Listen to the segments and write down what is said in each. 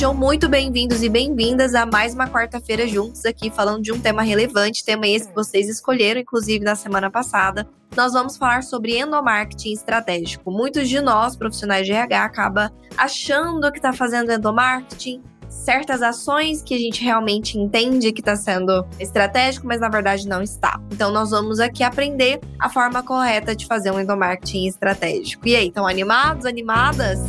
Sejam muito bem-vindos e bem-vindas a mais uma quarta-feira juntos aqui falando de um tema relevante, tema esse que vocês escolheram, inclusive na semana passada. Nós vamos falar sobre endomarketing estratégico. Muitos de nós, profissionais de RH, acaba achando que está fazendo endomarketing, certas ações que a gente realmente entende que está sendo estratégico, mas na verdade não está. Então nós vamos aqui aprender a forma correta de fazer um endomarketing estratégico. E aí, estão animados, animadas?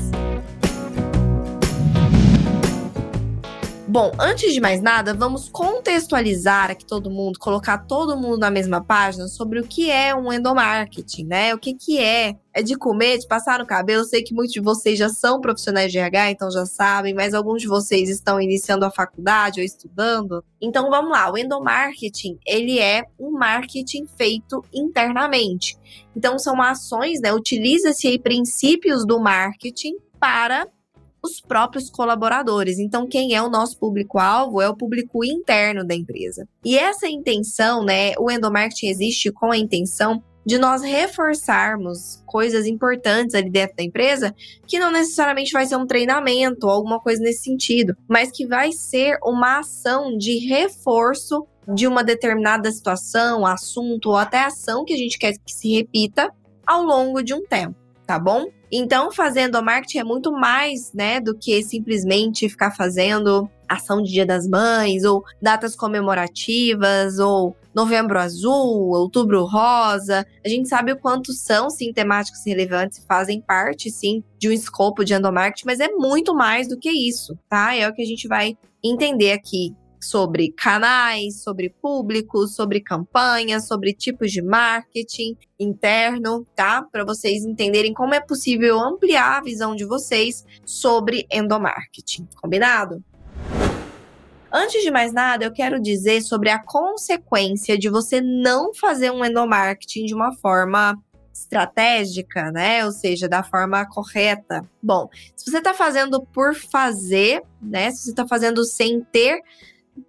Bom, antes de mais nada, vamos contextualizar aqui todo mundo, colocar todo mundo na mesma página sobre o que é um endomarketing, né? O que que é? É de comer, de passar no cabelo. Eu sei que muitos de vocês já são profissionais de RH, então já sabem, mas alguns de vocês estão iniciando a faculdade ou estudando. Então vamos lá, o endomarketing, ele é um marketing feito internamente. Então são ações, né? Utiliza-se princípios do marketing para os próprios colaboradores. Então, quem é o nosso público-alvo é o público interno da empresa. E essa intenção, né, o endomarketing existe com a intenção de nós reforçarmos coisas importantes ali dentro da empresa, que não necessariamente vai ser um treinamento ou alguma coisa nesse sentido, mas que vai ser uma ação de reforço de uma determinada situação, assunto ou até ação que a gente quer que se repita ao longo de um tempo, tá bom? Então, fazendo marketing é muito mais, né, do que simplesmente ficar fazendo ação de Dia das Mães, ou datas comemorativas, ou Novembro Azul, Outubro Rosa. A gente sabe o quanto são, sim, temáticas relevantes e fazem parte, sim, de um escopo de endomarketing, mas é muito mais do que isso, tá? É o que a gente vai entender aqui sobre canais, sobre públicos, sobre campanhas, sobre tipos de marketing interno, tá? Para vocês entenderem como é possível ampliar a visão de vocês sobre endomarketing. Combinado? Antes de mais nada, eu quero dizer sobre a consequência de você não fazer um endomarketing de uma forma estratégica, né? Ou seja, da forma correta. Bom, se você está fazendo por fazer, né? Se você está fazendo sem ter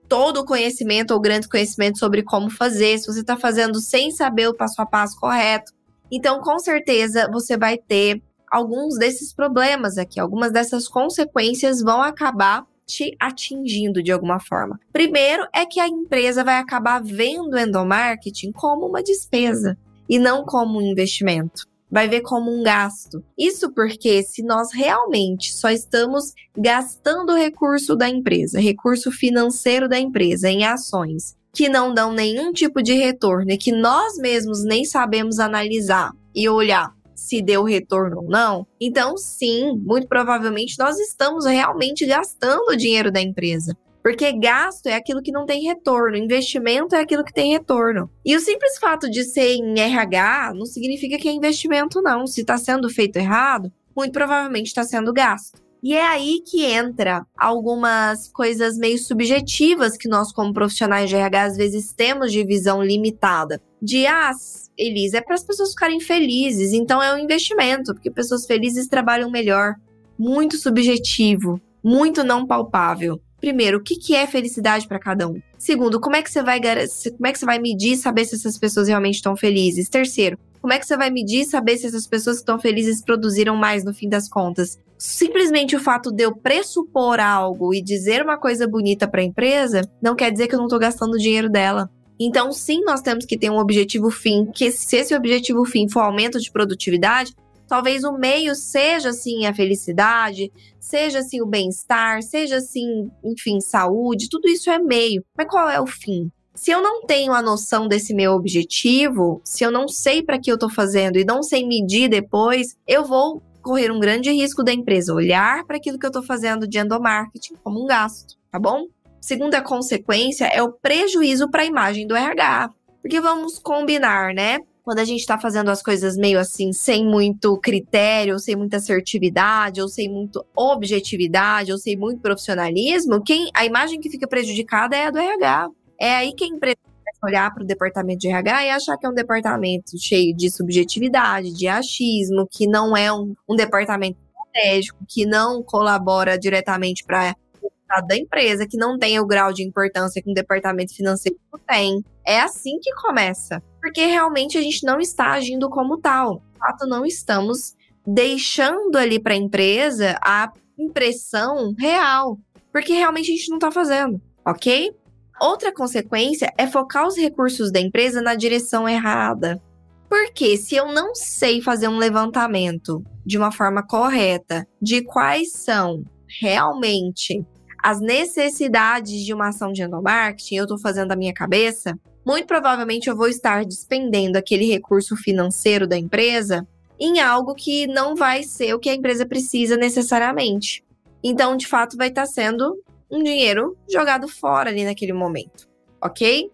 todo o conhecimento ou grande conhecimento sobre como fazer, se você está fazendo sem saber o passo a passo correto. Então, com certeza, você vai ter alguns desses problemas aqui, algumas dessas consequências vão acabar te atingindo de alguma forma. Primeiro é que a empresa vai acabar vendo o endomarketing como uma despesa e não como um investimento vai ver como um gasto. Isso porque se nós realmente só estamos gastando recurso da empresa, recurso financeiro da empresa em ações que não dão nenhum tipo de retorno e que nós mesmos nem sabemos analisar e olhar se deu retorno ou não, então sim, muito provavelmente nós estamos realmente gastando o dinheiro da empresa. Porque gasto é aquilo que não tem retorno, investimento é aquilo que tem retorno. E o simples fato de ser em RH não significa que é investimento, não. Se está sendo feito errado, muito provavelmente está sendo gasto. E é aí que entra algumas coisas meio subjetivas que nós, como profissionais de RH, às vezes temos de visão limitada. De, ah, Elisa, é para as pessoas ficarem felizes, então é um investimento, porque pessoas felizes trabalham melhor. Muito subjetivo, muito não palpável. Primeiro, o que, que é felicidade para cada um? Segundo, como é que você vai como é que você vai medir saber se essas pessoas realmente estão felizes? Terceiro, como é que você vai medir saber se essas pessoas que estão felizes produziram mais no fim das contas? Simplesmente o fato de eu pressupor algo e dizer uma coisa bonita para a empresa não quer dizer que eu não estou gastando o dinheiro dela. Então, sim, nós temos que ter um objetivo fim, que se esse objetivo fim for aumento de produtividade, Talvez o meio seja assim a felicidade, seja assim o bem-estar, seja assim, enfim, saúde, tudo isso é meio. Mas qual é o fim? Se eu não tenho a noção desse meu objetivo, se eu não sei para que eu estou fazendo e não sei medir depois, eu vou correr um grande risco da empresa olhar para aquilo que eu estou fazendo de endomarketing como um gasto, tá bom? Segunda consequência é o prejuízo para a imagem do RH. Porque vamos combinar, né? Quando a gente está fazendo as coisas meio assim, sem muito critério, ou sem muita assertividade, ou sem muito objetividade, ou sem muito profissionalismo, quem a imagem que fica prejudicada é a do RH. É aí que a empresa olhar para o departamento de RH e achar que é um departamento cheio de subjetividade, de achismo, que não é um, um departamento estratégico, que não colabora diretamente para resultado da empresa, que não tem o grau de importância que um departamento financeiro tem. É assim que começa. Porque realmente a gente não está agindo como tal. De fato, não estamos deixando ali para a empresa a impressão real. Porque realmente a gente não está fazendo, ok? Outra consequência é focar os recursos da empresa na direção errada. Porque se eu não sei fazer um levantamento de uma forma correta de quais são realmente as necessidades de uma ação de endomarketing, eu estou fazendo da minha cabeça, muito provavelmente eu vou estar despendendo aquele recurso financeiro da empresa em algo que não vai ser o que a empresa precisa necessariamente. Então, de fato, vai estar sendo um dinheiro jogado fora ali naquele momento, ok?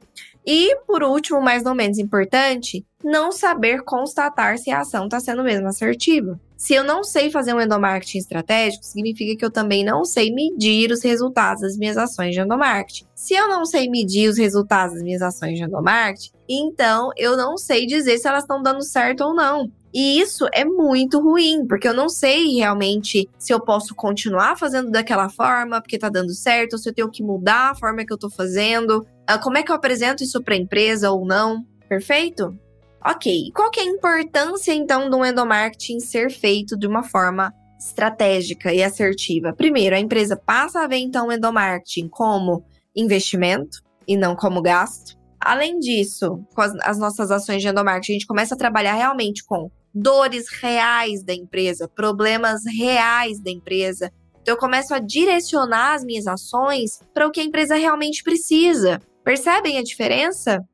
E, por último, mais não menos importante, não saber constatar se a ação está sendo mesmo assertiva. Se eu não sei fazer um endomarketing estratégico, significa que eu também não sei medir os resultados das minhas ações de endomarketing. Se eu não sei medir os resultados das minhas ações de endomarketing, então eu não sei dizer se elas estão dando certo ou não. E isso é muito ruim, porque eu não sei realmente se eu posso continuar fazendo daquela forma, porque tá dando certo, ou se eu tenho que mudar a forma que eu tô fazendo, como é que eu apresento isso para a empresa ou não. Perfeito? Ok. Qual que é a importância então do endomarketing ser feito de uma forma estratégica e assertiva? Primeiro, a empresa passa a ver então o endomarketing como investimento e não como gasto. Além disso, com as, as nossas ações de endomarketing, a gente começa a trabalhar realmente com dores reais da empresa, problemas reais da empresa. Então, eu começo a direcionar as minhas ações para o que a empresa realmente precisa. Percebem a diferença?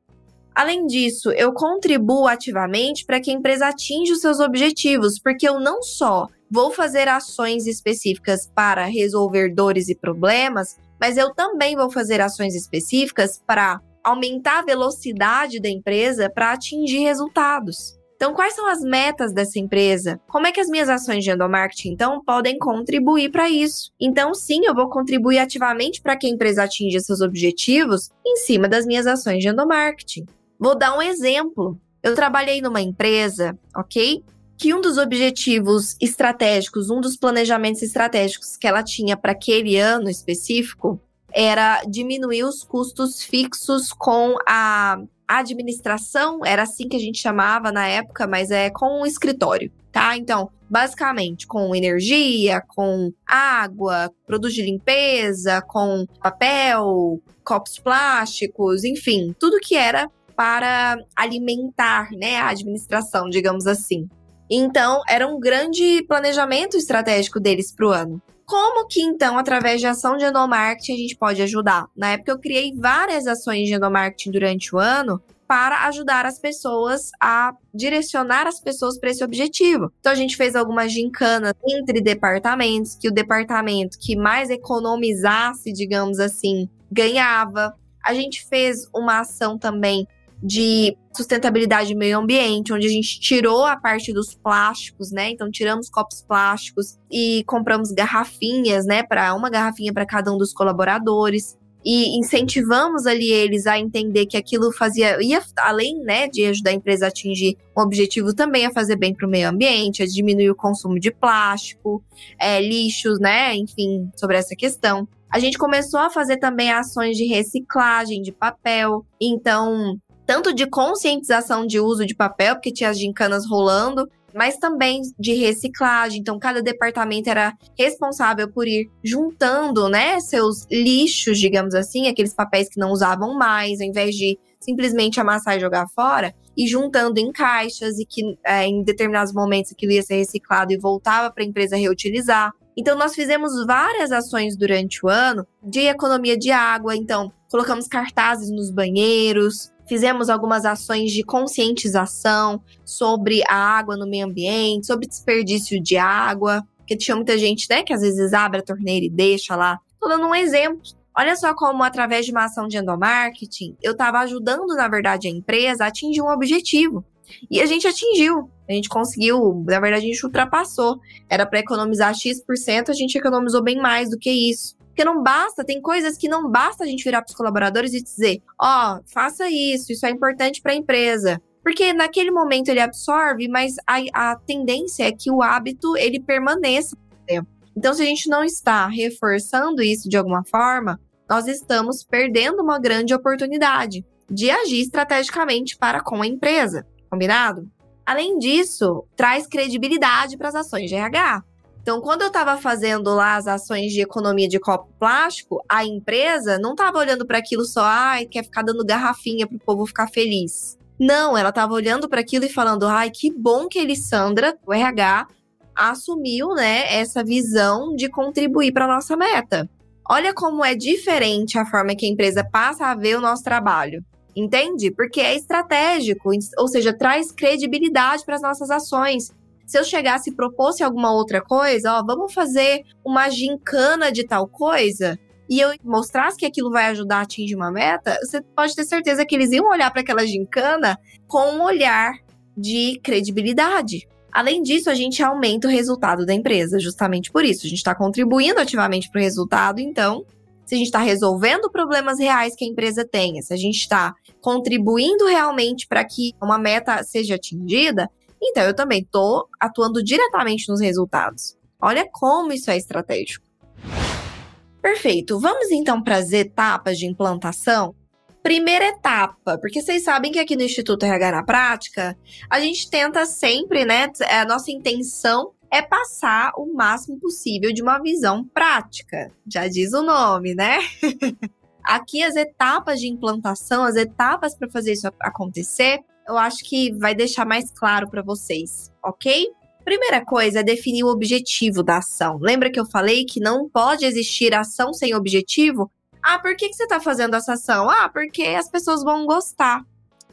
Além disso, eu contribuo ativamente para que a empresa atinja os seus objetivos, porque eu não só vou fazer ações específicas para resolver dores e problemas, mas eu também vou fazer ações específicas para aumentar a velocidade da empresa para atingir resultados. Então, quais são as metas dessa empresa? Como é que as minhas ações de endomarketing, então, podem contribuir para isso? Então, sim, eu vou contribuir ativamente para que a empresa atinja seus objetivos em cima das minhas ações de endomarketing. Vou dar um exemplo. Eu trabalhei numa empresa, ok? Que um dos objetivos estratégicos, um dos planejamentos estratégicos que ela tinha para aquele ano específico era diminuir os custos fixos com a administração, era assim que a gente chamava na época, mas é com o escritório, tá? Então, basicamente, com energia, com água, produtos de limpeza, com papel, copos plásticos, enfim, tudo que era para alimentar, né, a administração, digamos assim. Então, era um grande planejamento estratégico deles para o ano. Como que então, através de ação de endomarketing, a gente pode ajudar? Na época eu criei várias ações de endomarketing durante o ano para ajudar as pessoas a direcionar as pessoas para esse objetivo. Então a gente fez algumas gincanas entre departamentos, que o departamento que mais economizasse, digamos assim, ganhava. A gente fez uma ação também de sustentabilidade e meio ambiente, onde a gente tirou a parte dos plásticos, né? Então tiramos copos plásticos e compramos garrafinhas, né, para uma garrafinha para cada um dos colaboradores e incentivamos ali eles a entender que aquilo fazia ia além, né, de ajudar a empresa a atingir um objetivo também a fazer bem para o meio ambiente, a diminuir o consumo de plástico, é, lixos, né, enfim, sobre essa questão. A gente começou a fazer também ações de reciclagem de papel. Então, tanto de conscientização de uso de papel, porque tinha as gincanas rolando, mas também de reciclagem. Então, cada departamento era responsável por ir juntando, né, seus lixos, digamos assim, aqueles papéis que não usavam mais, ao invés de simplesmente amassar e jogar fora, e juntando em caixas e que é, em determinados momentos aquilo ia ser reciclado e voltava para a empresa reutilizar. Então, nós fizemos várias ações durante o ano de economia de água. Então, colocamos cartazes nos banheiros, Fizemos algumas ações de conscientização sobre a água no meio ambiente, sobre desperdício de água, porque tinha muita gente, né, que às vezes abre a torneira e deixa lá. Tô dando um exemplo. Olha só como, através de uma ação de endomarketing, eu estava ajudando, na verdade, a empresa a atingir um objetivo. E a gente atingiu. A gente conseguiu, na verdade, a gente ultrapassou. Era para economizar X%, a gente economizou bem mais do que isso. Porque não basta, tem coisas que não basta a gente virar para os colaboradores e dizer: ó, oh, faça isso, isso é importante para a empresa. Porque naquele momento ele absorve, mas a, a tendência é que o hábito ele permaneça no tempo. Então, se a gente não está reforçando isso de alguma forma, nós estamos perdendo uma grande oportunidade de agir estrategicamente para com a empresa. Combinado? Além disso, traz credibilidade para as ações de RH. Então, quando eu estava fazendo lá as ações de economia de copo plástico, a empresa não estava olhando para aquilo só, ai, quer ficar dando garrafinha para o povo ficar feliz. Não, ela estava olhando para aquilo e falando, ai, que bom que Elisandra, o RH, assumiu, né, essa visão de contribuir para nossa meta. Olha como é diferente a forma que a empresa passa a ver o nosso trabalho. Entende? Porque é estratégico, ou seja, traz credibilidade para as nossas ações. Se eu chegasse e propôsse alguma outra coisa, ó, vamos fazer uma gincana de tal coisa, e eu mostrasse que aquilo vai ajudar a atingir uma meta, você pode ter certeza que eles iam olhar para aquela gincana com um olhar de credibilidade. Além disso, a gente aumenta o resultado da empresa, justamente por isso. A gente está contribuindo ativamente para o resultado, então, se a gente está resolvendo problemas reais que a empresa tenha, se a gente está contribuindo realmente para que uma meta seja atingida, então eu também estou atuando diretamente nos resultados. Olha como isso é estratégico. Perfeito. Vamos então para as etapas de implantação? Primeira etapa, porque vocês sabem que aqui no Instituto RH na Prática, a gente tenta sempre, né? A nossa intenção é passar o máximo possível de uma visão prática. Já diz o nome, né? Aqui as etapas de implantação, as etapas para fazer isso acontecer, eu acho que vai deixar mais claro para vocês, ok? Primeira coisa é definir o objetivo da ação. Lembra que eu falei que não pode existir ação sem objetivo? Ah, por que, que você está fazendo essa ação? Ah, porque as pessoas vão gostar.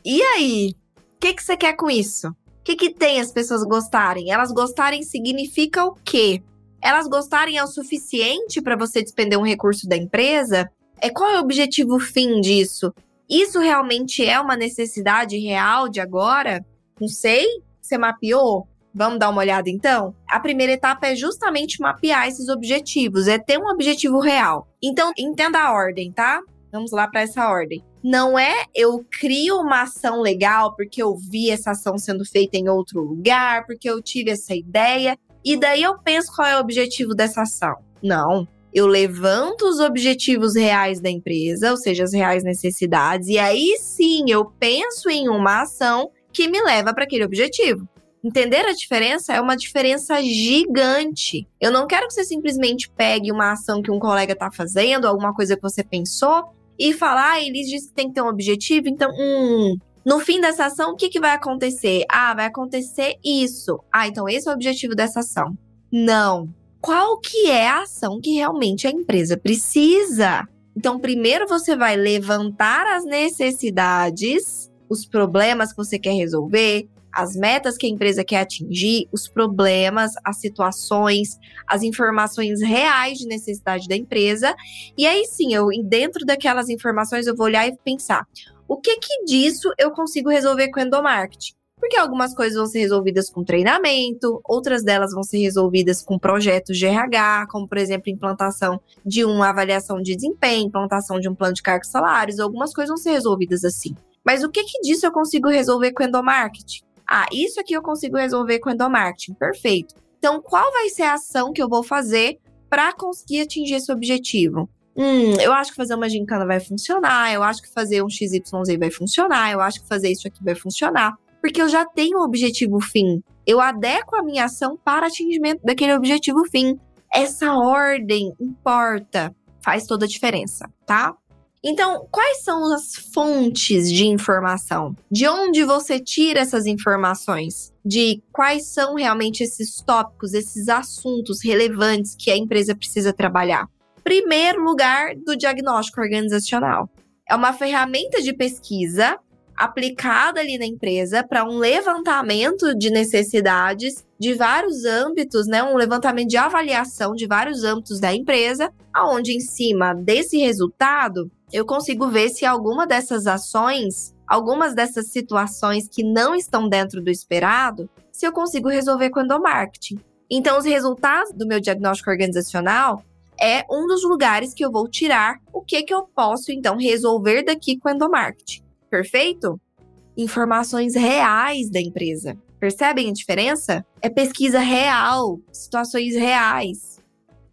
E aí? O que, que você quer com isso? O que, que tem as pessoas gostarem? Elas gostarem significa o quê? Elas gostarem é o suficiente para você despender um recurso da empresa? É qual é o objetivo fim disso? Isso realmente é uma necessidade real de agora? Não sei. Você mapeou? Vamos dar uma olhada então? A primeira etapa é justamente mapear esses objetivos, é ter um objetivo real. Então, entenda a ordem, tá? Vamos lá para essa ordem. Não é eu crio uma ação legal porque eu vi essa ação sendo feita em outro lugar, porque eu tive essa ideia, e daí eu penso qual é o objetivo dessa ação. Não eu levanto os objetivos reais da empresa, ou seja, as reais necessidades, e aí sim eu penso em uma ação que me leva para aquele objetivo. Entender a diferença é uma diferença gigante. Eu não quero que você simplesmente pegue uma ação que um colega está fazendo, alguma coisa que você pensou, e falar, ah, eles dizem que tem que ter um objetivo, então, hum, no fim dessa ação, o que, que vai acontecer? Ah, vai acontecer isso. Ah, então esse é o objetivo dessa ação. Não, qual que é a ação que realmente a empresa precisa. Então, primeiro você vai levantar as necessidades, os problemas que você quer resolver, as metas que a empresa quer atingir, os problemas, as situações, as informações reais de necessidade da empresa. E aí sim, eu dentro daquelas informações eu vou olhar e pensar: o que que disso eu consigo resolver com endomarketing? Porque algumas coisas vão ser resolvidas com treinamento, outras delas vão ser resolvidas com projetos de RH, como por exemplo, implantação de uma avaliação de desempenho, implantação de um plano de cargos salários, algumas coisas vão ser resolvidas assim. Mas o que, que disso eu consigo resolver com endomarketing? Ah, isso aqui eu consigo resolver com endomarketing. Perfeito. Então, qual vai ser a ação que eu vou fazer para conseguir atingir esse objetivo? Hum, eu acho que fazer uma gincana vai funcionar, eu acho que fazer um XYZ vai funcionar, eu acho que fazer isso aqui vai funcionar porque eu já tenho um objetivo fim. Eu adequo a minha ação para atingimento daquele objetivo fim. Essa ordem importa, faz toda a diferença, tá? Então, quais são as fontes de informação? De onde você tira essas informações? De quais são realmente esses tópicos, esses assuntos relevantes que a empresa precisa trabalhar? Primeiro lugar, do diagnóstico organizacional. É uma ferramenta de pesquisa aplicada ali na empresa para um levantamento de necessidades de vários âmbitos, né, um levantamento de avaliação de vários âmbitos da empresa, aonde em cima desse resultado eu consigo ver se alguma dessas ações algumas dessas situações que não estão dentro do esperado, se eu consigo resolver com endomarketing. Então, os resultados do meu diagnóstico organizacional é um dos lugares que eu vou tirar o que, que eu posso, então, resolver daqui com endomarketing. Perfeito? Informações reais da empresa. Percebem a diferença? É pesquisa real, situações reais.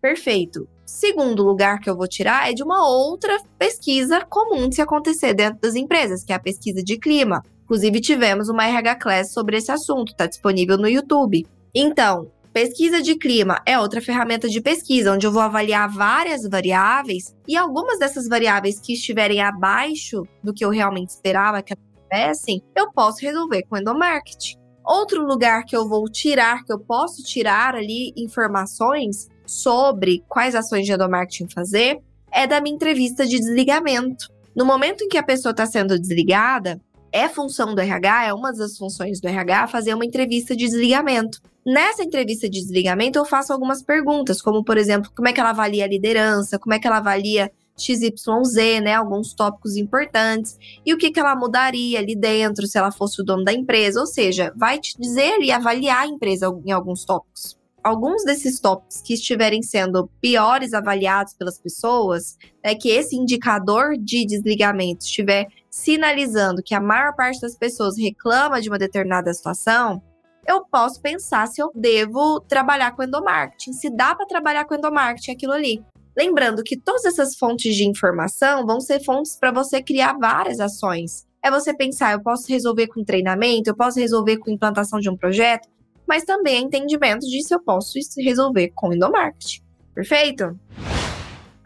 Perfeito. Segundo lugar que eu vou tirar é de uma outra pesquisa comum de se acontecer dentro das empresas, que é a pesquisa de clima. Inclusive, tivemos uma RH Class sobre esse assunto, está disponível no YouTube. Então, pesquisa de clima é outra ferramenta de pesquisa, onde eu vou avaliar várias variáveis e algumas dessas variáveis que estiverem abaixo do que eu realmente esperava que acontecessem, eu posso resolver com endomarketing. Outro lugar que eu vou tirar, que eu posso tirar ali informações sobre quais ações de endomarketing fazer, é da minha entrevista de desligamento. No momento em que a pessoa está sendo desligada, é função do RH, é uma das funções do RH fazer uma entrevista de desligamento. Nessa entrevista de desligamento, eu faço algumas perguntas, como, por exemplo, como é que ela avalia a liderança, como é que ela avalia XYZ, né? Alguns tópicos importantes, e o que, que ela mudaria ali dentro se ela fosse o dono da empresa. Ou seja, vai te dizer e avaliar a empresa em alguns tópicos alguns desses tópicos que estiverem sendo piores avaliados pelas pessoas, é que esse indicador de desligamento estiver sinalizando que a maior parte das pessoas reclama de uma determinada situação, eu posso pensar se eu devo trabalhar com endomarketing, se dá para trabalhar com endomarketing aquilo ali. Lembrando que todas essas fontes de informação vão ser fontes para você criar várias ações. É você pensar, eu posso resolver com treinamento, eu posso resolver com implantação de um projeto, mas também é entendimento de se eu posso resolver com endomarketing. Perfeito?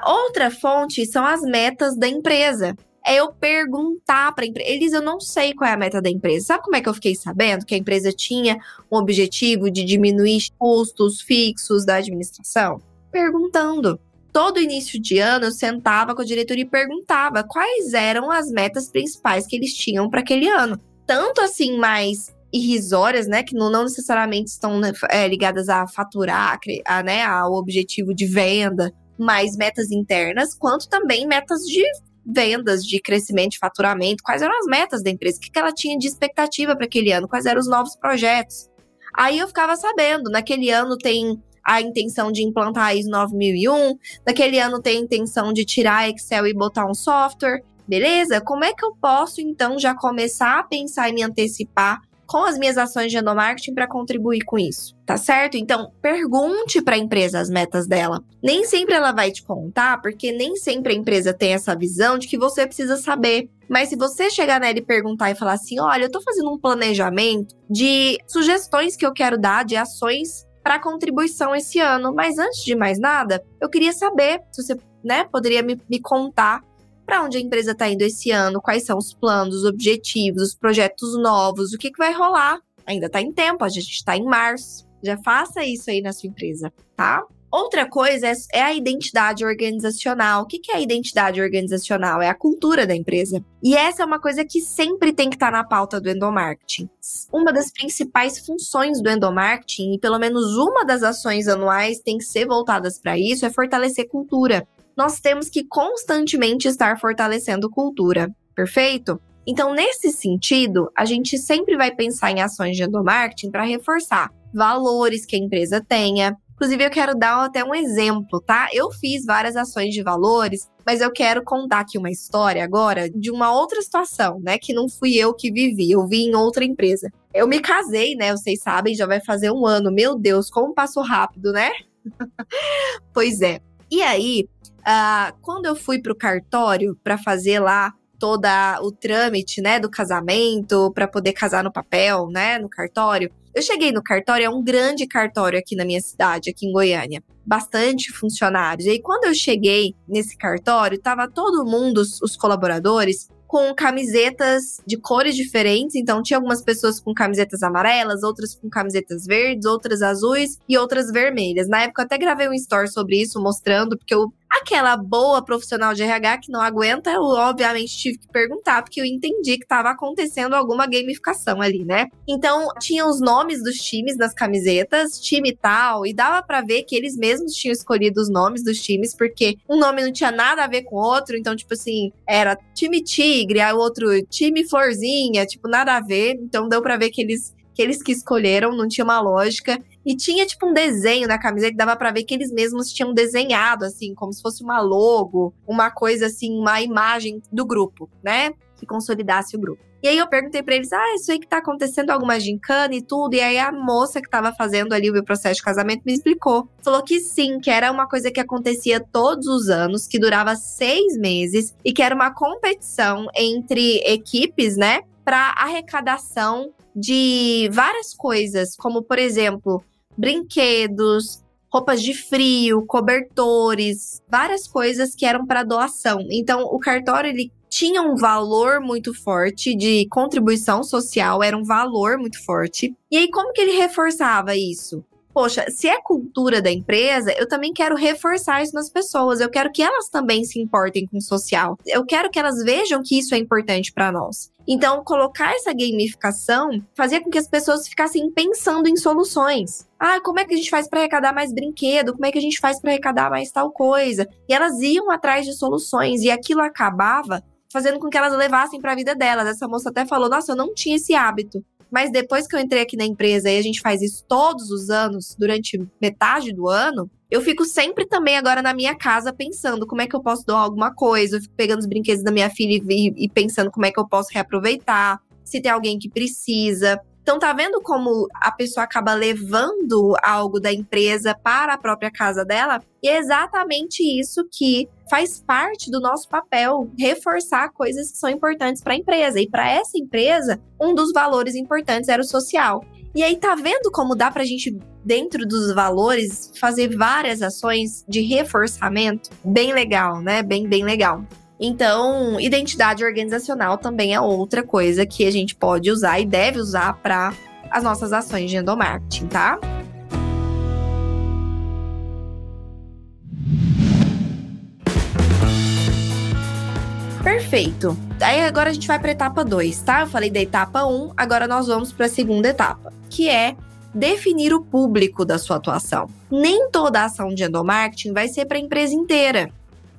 Outra fonte são as metas da empresa. É eu perguntar para empresa. Eles, eu não sei qual é a meta da empresa. Sabe como é que eu fiquei sabendo que a empresa tinha um objetivo de diminuir custos fixos da administração? Perguntando. Todo início de ano eu sentava com a diretoria e perguntava quais eram as metas principais que eles tinham para aquele ano. Tanto assim, mais irrisórias, né, que não, necessariamente estão né, é, ligadas a faturar, a, né, ao objetivo de venda, mas metas internas, quanto também metas de vendas, de crescimento, de faturamento, quais eram as metas da empresa, o que ela tinha de expectativa para aquele ano, quais eram os novos projetos. Aí eu ficava sabendo, naquele ano tem a intenção de implantar ISO 9001, naquele ano tem a intenção de tirar Excel e botar um software, beleza? Como é que eu posso então já começar a pensar e me antecipar com as minhas ações de endomarketing para contribuir com isso, tá certo? Então, pergunte para a empresa as metas dela. Nem sempre ela vai te contar, porque nem sempre a empresa tem essa visão de que você precisa saber. Mas se você chegar nela e perguntar e falar assim: olha, eu tô fazendo um planejamento de sugestões que eu quero dar, de ações para contribuição esse ano. Mas antes de mais nada, eu queria saber se você né, poderia me, me contar para onde a empresa está indo esse ano, quais são os planos, os objetivos, os projetos novos, o que, que vai rolar. Ainda está em tempo, a gente está em março. Já faça isso aí na sua empresa, tá? Outra coisa é, é a identidade organizacional. O que, é a identidade organizacional? É a cultura da empresa. E essa é uma coisa que sempre tem que estar tá na pauta do endomarketing. Uma das principais funções do endomarketing, e pelo menos uma das ações anuais tem que ser voltadas para isso, é fortalecer cultura nós temos que constantemente estar fortalecendo cultura, perfeito? Então, nesse sentido, a gente sempre vai pensar em ações de endomarketing para reforçar valores que a empresa tenha. Inclusive, eu quero dar até um exemplo, tá? Eu fiz várias ações de valores, mas eu quero contar aqui uma história agora de uma outra situação, né? Que não fui eu que vivi, eu vi em outra empresa. Eu me casei, né? Vocês sabem, já vai fazer um ano. Meu Deus, como passou rápido, né? pois é. E aí, uh, quando eu fui pro cartório para fazer lá todo o trâmite, né, do casamento, para poder casar no papel, né, no cartório, eu cheguei no cartório, é um grande cartório aqui na minha cidade, aqui em Goiânia. Bastante funcionários. E aí, quando eu cheguei nesse cartório, tava todo mundo, os, os colaboradores, com camisetas de cores diferentes. Então, tinha algumas pessoas com camisetas amarelas, outras com camisetas verdes, outras azuis e outras vermelhas. Na época, eu até gravei um story sobre isso, mostrando, porque eu Aquela boa profissional de RH que não aguenta, eu obviamente tive que perguntar, porque eu entendi que estava acontecendo alguma gamificação ali, né? Então, tinha os nomes dos times nas camisetas, time tal, e dava para ver que eles mesmos tinham escolhido os nomes dos times, porque um nome não tinha nada a ver com o outro, então, tipo assim, era time Tigre, aí o outro time Florzinha, tipo, nada a ver. Então, deu para ver que eles que eles que escolheram, não tinha uma lógica. E tinha, tipo, um desenho na que dava para ver que eles mesmos tinham desenhado, assim, como se fosse uma logo, uma coisa assim, uma imagem do grupo, né? Que consolidasse o grupo. E aí eu perguntei para eles: ah, isso aí que tá acontecendo alguma gincana e tudo. E aí a moça que tava fazendo ali o meu processo de casamento me explicou. Falou que sim, que era uma coisa que acontecia todos os anos, que durava seis meses e que era uma competição entre equipes, né? Para arrecadação de várias coisas, como por exemplo, brinquedos, roupas de frio, cobertores, várias coisas que eram para doação. Então, o cartório ele tinha um valor muito forte de contribuição social, era um valor muito forte. E aí como que ele reforçava isso? poxa, se é cultura da empresa, eu também quero reforçar isso nas pessoas. Eu quero que elas também se importem com o social. Eu quero que elas vejam que isso é importante para nós. Então, colocar essa gamificação fazia com que as pessoas ficassem pensando em soluções. Ah, como é que a gente faz para arrecadar mais brinquedo? Como é que a gente faz para arrecadar mais tal coisa? E elas iam atrás de soluções e aquilo acabava fazendo com que elas levassem para a vida delas. Essa moça até falou: "Nossa, eu não tinha esse hábito. Mas depois que eu entrei aqui na empresa e a gente faz isso todos os anos, durante metade do ano, eu fico sempre também agora na minha casa pensando como é que eu posso doar alguma coisa. Eu fico pegando os brinquedos da minha filha e, e pensando como é que eu posso reaproveitar. Se tem alguém que precisa. Então, tá vendo como a pessoa acaba levando algo da empresa para a própria casa dela? E é exatamente isso que faz parte do nosso papel, reforçar coisas que são importantes para a empresa. E para essa empresa, um dos valores importantes era o social. E aí, tá vendo como dá pra gente, dentro dos valores, fazer várias ações de reforçamento? Bem legal, né? Bem, bem legal. Então, identidade organizacional também é outra coisa que a gente pode usar e deve usar para as nossas ações de endomarketing, tá? Perfeito. Aí agora a gente vai para etapa 2, tá? Eu falei da etapa 1, um, agora nós vamos para a segunda etapa, que é definir o público da sua atuação. Nem toda ação de endomarketing vai ser para a empresa inteira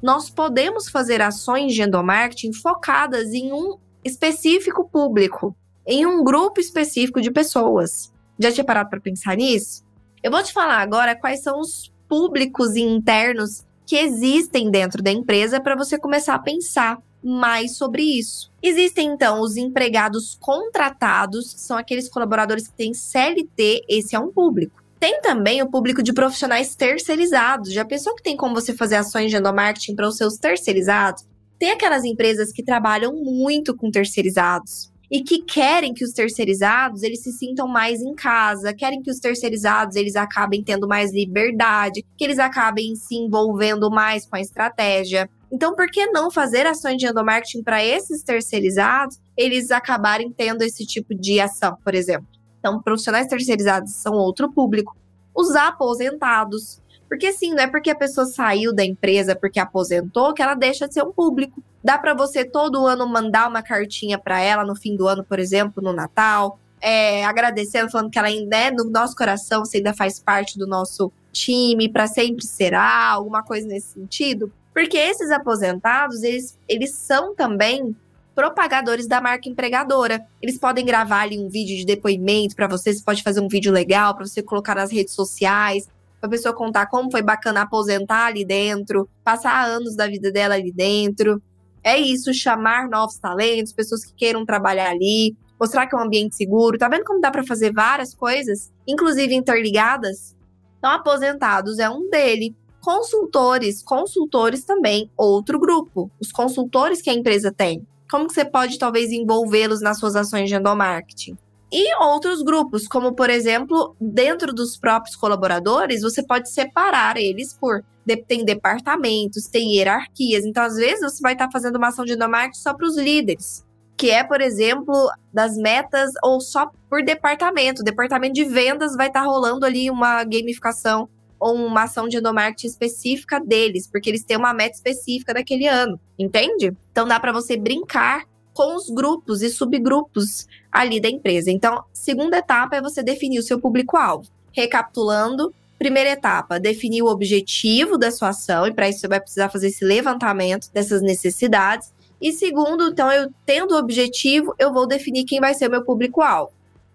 nós podemos fazer ações de endomarketing focadas em um específico público, em um grupo específico de pessoas. Já tinha parado para pensar nisso? Eu vou te falar agora quais são os públicos internos que existem dentro da empresa para você começar a pensar mais sobre isso. Existem então os empregados contratados, são aqueles colaboradores que têm CLT, esse é um público. Tem também o público de profissionais terceirizados. Já pensou que tem como você fazer ações de endomarketing para os seus terceirizados? Tem aquelas empresas que trabalham muito com terceirizados e que querem que os terceirizados eles se sintam mais em casa, querem que os terceirizados eles acabem tendo mais liberdade, que eles acabem se envolvendo mais com a estratégia. Então, por que não fazer ações de endomarketing para esses terceirizados, eles acabarem tendo esse tipo de ação, por exemplo? Então, profissionais terceirizados são outro público. Os aposentados. Porque assim, não é porque a pessoa saiu da empresa porque aposentou que ela deixa de ser um público. Dá para você todo ano mandar uma cartinha para ela no fim do ano, por exemplo, no Natal, é, agradecendo, falando que ela ainda é no nosso coração, você ainda faz parte do nosso time, para sempre será, alguma coisa nesse sentido. Porque esses aposentados, eles, eles são também propagadores da marca empregadora. Eles podem gravar ali um vídeo de depoimento para você, você pode fazer um vídeo legal para você colocar nas redes sociais, para a pessoa contar como foi bacana aposentar ali dentro, passar anos da vida dela ali dentro. É isso, chamar novos talentos, pessoas que queiram trabalhar ali, mostrar que é um ambiente seguro. Tá vendo como dá para fazer várias coisas, inclusive interligadas? Então, aposentados é um dele. Consultores, consultores também, outro grupo. Os consultores que a empresa tem como que você pode talvez envolvê-los nas suas ações de endomarketing? E outros grupos, como por exemplo, dentro dos próprios colaboradores, você pode separar eles por tem departamentos, tem hierarquias. Então, às vezes, você vai estar fazendo uma ação de endomarketing só para os líderes, que é, por exemplo, das metas ou só por departamento. O departamento de vendas vai estar rolando ali uma gamificação uma ação de endomarketing específica deles, porque eles têm uma meta específica daquele ano, entende? Então dá para você brincar com os grupos e subgrupos ali da empresa. Então, segunda etapa é você definir o seu público-alvo. Recapitulando, primeira etapa, definir o objetivo da sua ação, e para isso você vai precisar fazer esse levantamento dessas necessidades. E segundo, então, eu tendo o objetivo, eu vou definir quem vai ser o meu público-alvo.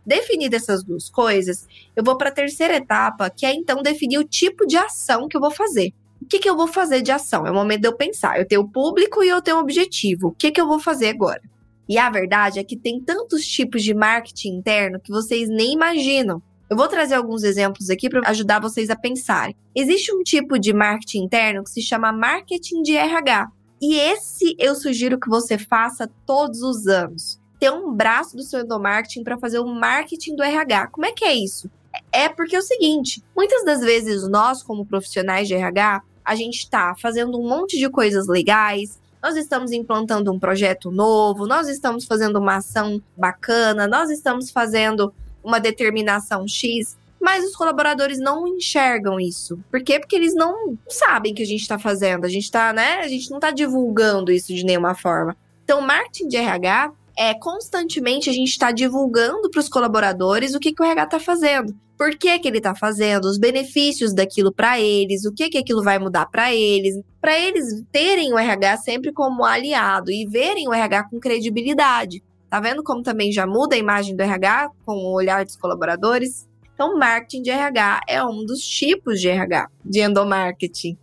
Definida essas duas coisas, eu vou para a terceira etapa, que é então definir o tipo de ação que eu vou fazer. O que, que eu vou fazer de ação? É o momento de eu pensar. Eu tenho público e eu tenho objetivo. O que, que eu vou fazer agora? E a verdade é que tem tantos tipos de marketing interno que vocês nem imaginam. Eu vou trazer alguns exemplos aqui para ajudar vocês a pensarem. Existe um tipo de marketing interno que se chama marketing de RH. E esse eu sugiro que você faça todos os anos. Ter um braço do seu endomarketing para fazer o marketing do RH. Como é que é isso? É porque é o seguinte: muitas das vezes nós, como profissionais de RH, a gente está fazendo um monte de coisas legais, nós estamos implantando um projeto novo, nós estamos fazendo uma ação bacana, nós estamos fazendo uma determinação X, mas os colaboradores não enxergam isso. Por quê? Porque eles não sabem que a gente está fazendo. A gente está, né? A gente não está divulgando isso de nenhuma forma. Então, marketing de RH é constantemente a gente está divulgando para os colaboradores o que, que o RH está fazendo. Por que, que ele está fazendo, os benefícios daquilo para eles, o que, que aquilo vai mudar para eles, para eles terem o RH sempre como aliado e verem o RH com credibilidade. Tá vendo como também já muda a imagem do RH com o olhar dos colaboradores? Então, marketing de RH é um dos tipos de RH, de endomarketing.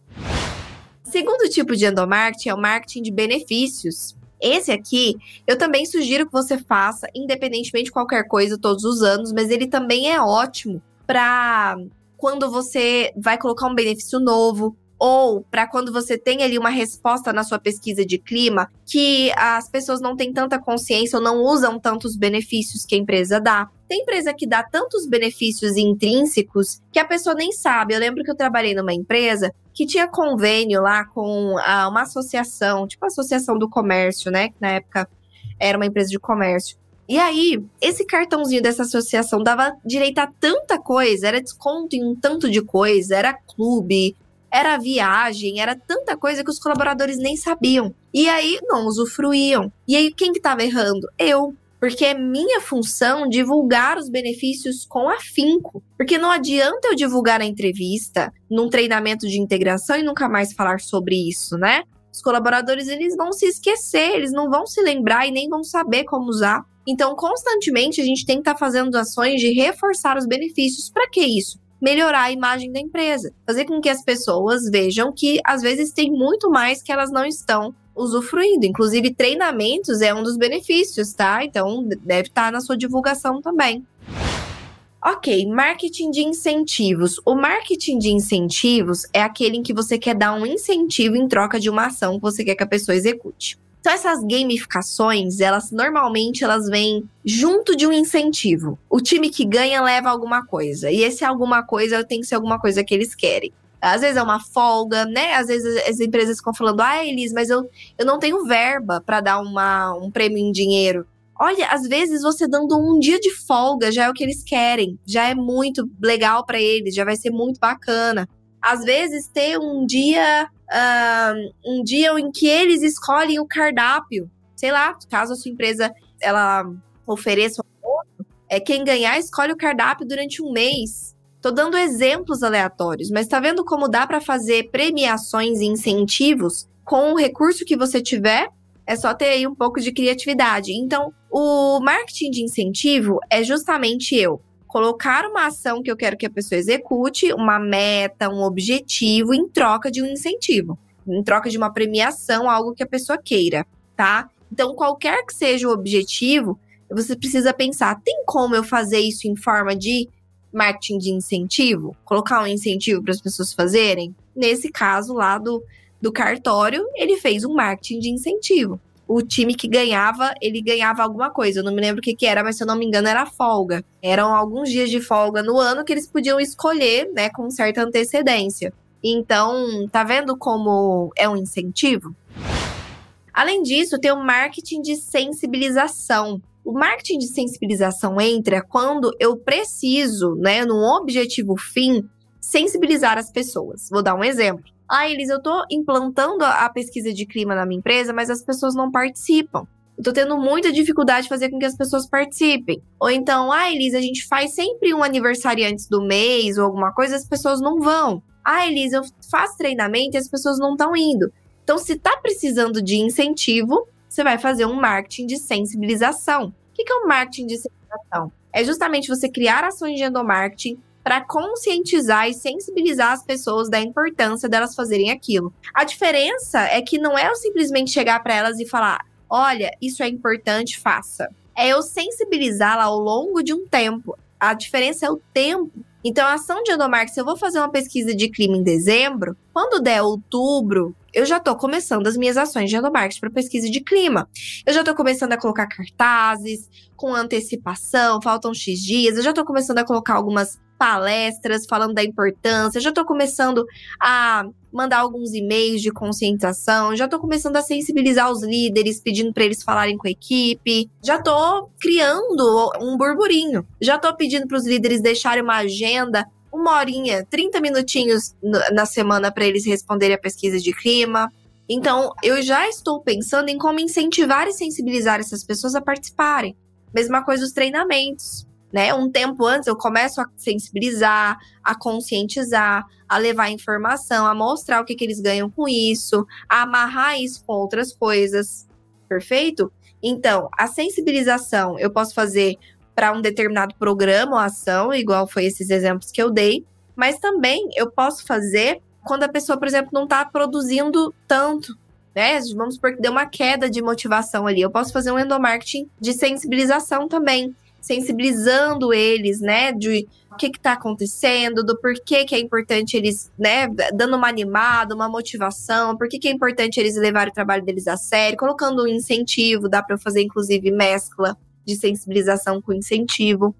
Segundo tipo de endomarketing é o marketing de benefícios. Esse aqui, eu também sugiro que você faça, independentemente de qualquer coisa, todos os anos, mas ele também é ótimo para quando você vai colocar um benefício novo, ou para quando você tem ali uma resposta na sua pesquisa de clima que as pessoas não têm tanta consciência ou não usam tantos benefícios que a empresa dá. Tem empresa que dá tantos benefícios intrínsecos que a pessoa nem sabe. Eu lembro que eu trabalhei numa empresa que tinha convênio lá com ah, uma associação, tipo a Associação do Comércio, né? Que na época era uma empresa de comércio. E aí, esse cartãozinho dessa associação dava direito a tanta coisa, era desconto em um tanto de coisa, era clube, era viagem, era tanta coisa que os colaboradores nem sabiam. E aí não usufruíam. E aí quem que estava errando? Eu. Porque é minha função divulgar os benefícios com afinco. Porque não adianta eu divulgar a entrevista num treinamento de integração e nunca mais falar sobre isso, né? Os colaboradores eles vão se esquecer, eles não vão se lembrar e nem vão saber como usar. Então, constantemente a gente tem que estar tá fazendo ações de reforçar os benefícios. Para que isso? melhorar a imagem da empresa, fazer com que as pessoas vejam que às vezes tem muito mais que elas não estão usufruindo. Inclusive, treinamentos é um dos benefícios, tá? Então, deve estar na sua divulgação também. Ok, marketing de incentivos. O marketing de incentivos é aquele em que você quer dar um incentivo em troca de uma ação que você quer que a pessoa execute. Então essas gamificações, elas normalmente elas vêm junto de um incentivo. O time que ganha leva alguma coisa. E esse alguma coisa tem que ser alguma coisa que eles querem. Às vezes é uma folga, né? Às vezes as empresas ficam falando: "Ah, Elis, mas eu, eu não tenho verba para dar uma, um prêmio em dinheiro". Olha, às vezes você dando um dia de folga já é o que eles querem, já é muito legal para eles, já vai ser muito bacana. Às vezes ter um dia uh, um dia em que eles escolhem o cardápio. Sei lá, caso a sua empresa ela ofereça um é quem ganhar escolhe o cardápio durante um mês. Tô dando exemplos aleatórios, mas tá vendo como dá para fazer premiações e incentivos com o recurso que você tiver? É só ter aí um pouco de criatividade. Então, o marketing de incentivo é justamente eu colocar uma ação que eu quero que a pessoa execute, uma meta, um objetivo, em troca de um incentivo, em troca de uma premiação, algo que a pessoa queira, tá? Então, qualquer que seja o objetivo, você precisa pensar: tem como eu fazer isso em forma de marketing de incentivo? Colocar um incentivo para as pessoas fazerem? Nesse caso lá do, do cartório, ele fez um marketing de incentivo o time que ganhava, ele ganhava alguma coisa. Eu não me lembro o que, que era, mas se eu não me engano, era folga. Eram alguns dias de folga no ano que eles podiam escolher, né, com certa antecedência. Então, tá vendo como é um incentivo? Além disso, tem o marketing de sensibilização. O marketing de sensibilização entra quando eu preciso, né, num objetivo fim, sensibilizar as pessoas. Vou dar um exemplo. Ah, Elis, eu tô implantando a pesquisa de clima na minha empresa, mas as pessoas não participam. Eu tô tendo muita dificuldade de fazer com que as pessoas participem. Ou então, ah, Elisa, a gente faz sempre um aniversário antes do mês ou alguma coisa, as pessoas não vão. Ah, Elisa, eu faço treinamento e as pessoas não estão indo. Então, se tá precisando de incentivo, você vai fazer um marketing de sensibilização. O que é um marketing de sensibilização? É justamente você criar ações de endomarketing para conscientizar e sensibilizar as pessoas da importância delas fazerem aquilo. A diferença é que não é eu simplesmente chegar para elas e falar: olha, isso é importante, faça. É eu sensibilizá-la ao longo de um tempo. A diferença é o tempo. Então, a ação de endomarketing, se eu vou fazer uma pesquisa de clima em dezembro, quando der outubro, eu já estou começando as minhas ações de endomarketing para pesquisa de clima. Eu já estou começando a colocar cartazes com antecipação, faltam X dias. Eu já estou começando a colocar algumas palestras falando da importância, já estou começando a mandar alguns e-mails de conscientização, já estou começando a sensibilizar os líderes, pedindo para eles falarem com a equipe, já estou criando um burburinho, já estou pedindo para os líderes deixarem uma agenda, uma horinha, 30 minutinhos na semana para eles responderem a pesquisa de clima. Então, eu já estou pensando em como incentivar e sensibilizar essas pessoas a participarem. Mesma coisa os treinamentos né? Um tempo antes eu começo a sensibilizar, a conscientizar, a levar informação, a mostrar o que, que eles ganham com isso, a amarrar isso com outras coisas. Perfeito? Então, a sensibilização eu posso fazer para um determinado programa ou ação, igual foi esses exemplos que eu dei, mas também eu posso fazer quando a pessoa, por exemplo, não está produzindo tanto, né? Vamos supor que deu uma queda de motivação ali. Eu posso fazer um endomarketing de sensibilização também sensibilizando eles, né, de o que está acontecendo, do porquê que é importante eles, né, dando uma animada, uma motivação, por que é importante eles levarem o trabalho deles a sério, colocando um incentivo, dá para fazer inclusive mescla de sensibilização com incentivo.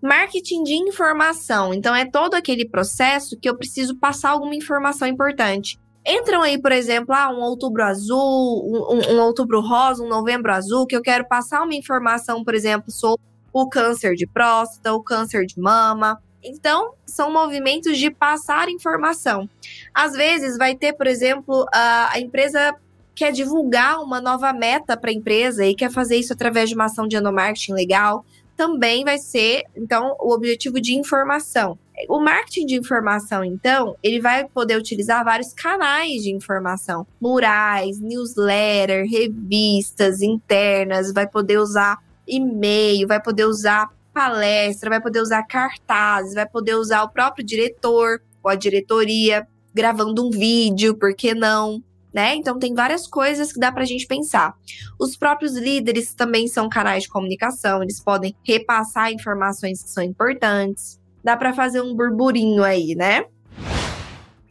Marketing de informação. Então, é todo aquele processo que eu preciso passar alguma informação importante entram aí, por exemplo, ah, um outubro azul, um, um, outubro rosa, um novembro azul, que eu quero passar uma informação, por exemplo, sobre o câncer de próstata, o câncer de mama. Então, são movimentos de passar informação. Às vezes, vai ter, por exemplo, a, a empresa quer divulgar uma nova meta para a empresa e quer fazer isso através de uma ação de endomarketing legal também vai ser, então, o objetivo de informação. O marketing de informação, então, ele vai poder utilizar vários canais de informação, murais, newsletter, revistas internas, vai poder usar e-mail, vai poder usar palestra, vai poder usar cartazes, vai poder usar o próprio diretor ou a diretoria gravando um vídeo, por que não? Né? Então tem várias coisas que dá para a gente pensar. Os próprios líderes também são canais de comunicação, eles podem repassar informações que são importantes. Dá para fazer um burburinho aí, né?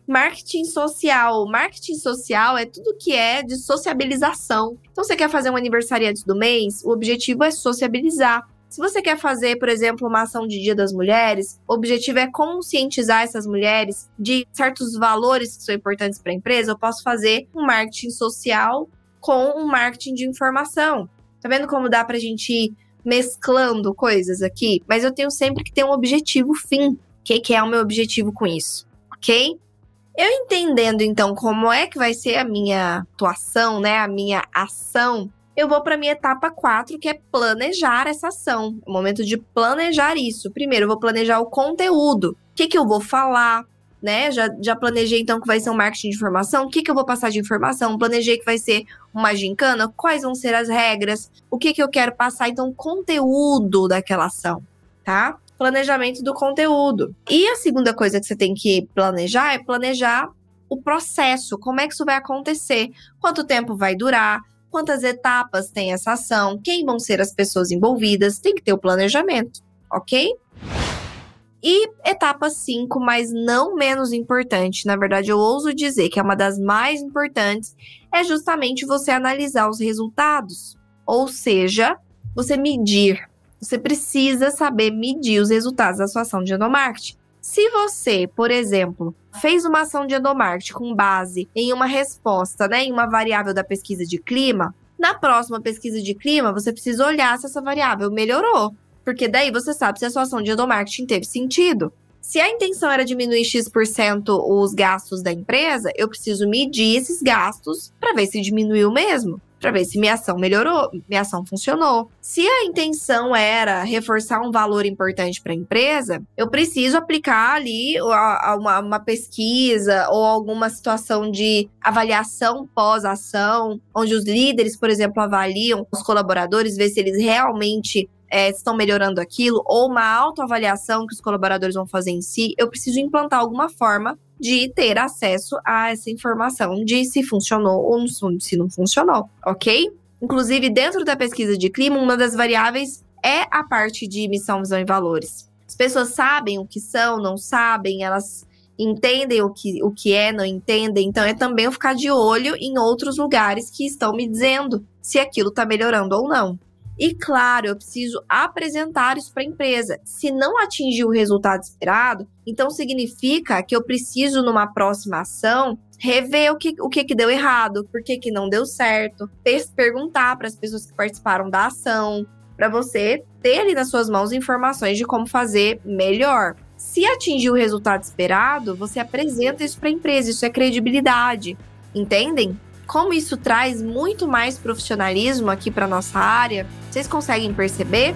Marketing social. Marketing social é tudo que é de sociabilização. Então, você quer fazer um aniversário antes do mês? O objetivo é sociabilizar. Se você quer fazer, por exemplo, uma ação de Dia das Mulheres, o objetivo é conscientizar essas mulheres de certos valores que são importantes para a empresa, eu posso fazer um marketing social com um marketing de informação. Tá vendo como dá para a gente ir mesclando coisas aqui? Mas eu tenho sempre que ter um objetivo fim. O que, que é o meu objetivo com isso? Ok? Eu entendendo então como é que vai ser a minha atuação, né, a minha ação eu vou para minha etapa 4, que é planejar essa ação. É o momento de planejar isso. Primeiro, eu vou planejar o conteúdo. O que, que eu vou falar? Né? Já, já planejei então que vai ser um marketing de informação. O que, que eu vou passar de informação? Planejei que vai ser uma gincana. Quais vão ser as regras? O que, que eu quero passar? Então, conteúdo daquela ação, tá? Planejamento do conteúdo. E a segunda coisa que você tem que planejar é planejar o processo. Como é que isso vai acontecer? Quanto tempo vai durar? Quantas etapas tem essa ação, quem vão ser as pessoas envolvidas, tem que ter o planejamento, ok? E etapa 5, mas não menos importante, na verdade eu ouso dizer que é uma das mais importantes, é justamente você analisar os resultados. Ou seja, você medir. Você precisa saber medir os resultados da sua ação de endomarketing. Se você, por exemplo, fez uma ação de endomarketing com base em uma resposta, né, em uma variável da pesquisa de clima, na próxima pesquisa de clima, você precisa olhar se essa variável melhorou. Porque daí você sabe se a sua ação de endomarketing teve sentido. Se a intenção era diminuir X% os gastos da empresa, eu preciso medir esses gastos para ver se diminuiu mesmo para ver se minha ação melhorou, minha ação funcionou. Se a intenção era reforçar um valor importante para a empresa, eu preciso aplicar ali uma, uma pesquisa ou alguma situação de avaliação pós-ação, onde os líderes, por exemplo, avaliam os colaboradores, ver se eles realmente é, estão melhorando aquilo, ou uma autoavaliação que os colaboradores vão fazer em si, eu preciso implantar alguma forma de ter acesso a essa informação de se funcionou ou se não funcionou, ok? Inclusive, dentro da pesquisa de clima, uma das variáveis é a parte de missão, visão e valores. As pessoas sabem o que são, não sabem, elas entendem o que, o que é, não entendem. Então, é também eu ficar de olho em outros lugares que estão me dizendo se aquilo está melhorando ou não. E claro, eu preciso apresentar isso para a empresa. Se não atingir o resultado esperado, então significa que eu preciso, numa próxima ação, rever o que, o que, que deu errado, por que, que não deu certo, perguntar para as pessoas que participaram da ação, para você ter ali nas suas mãos informações de como fazer melhor. Se atingir o resultado esperado, você apresenta isso para a empresa, isso é credibilidade. Entendem? Como isso traz muito mais profissionalismo aqui para nossa área. Vocês conseguem perceber?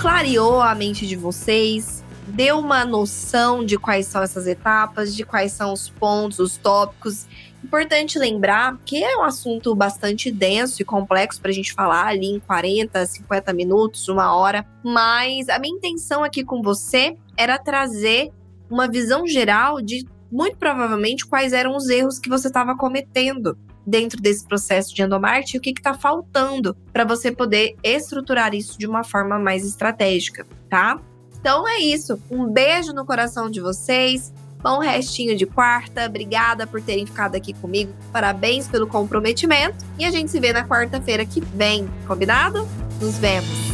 Clareou a mente de vocês, deu uma noção de quais são essas etapas, de quais são os pontos, os tópicos. Importante lembrar que é um assunto bastante denso e complexo para a gente falar ali em 40, 50 minutos, uma hora, mas a minha intenção aqui com você era trazer uma visão geral de muito provavelmente quais eram os erros que você estava cometendo dentro desse processo de endomarte e o que está faltando para você poder estruturar isso de uma forma mais estratégica, tá? Então é isso. Um beijo no coração de vocês. Bom restinho de quarta. Obrigada por terem ficado aqui comigo. Parabéns pelo comprometimento. E a gente se vê na quarta-feira que vem. Combinado? Nos vemos.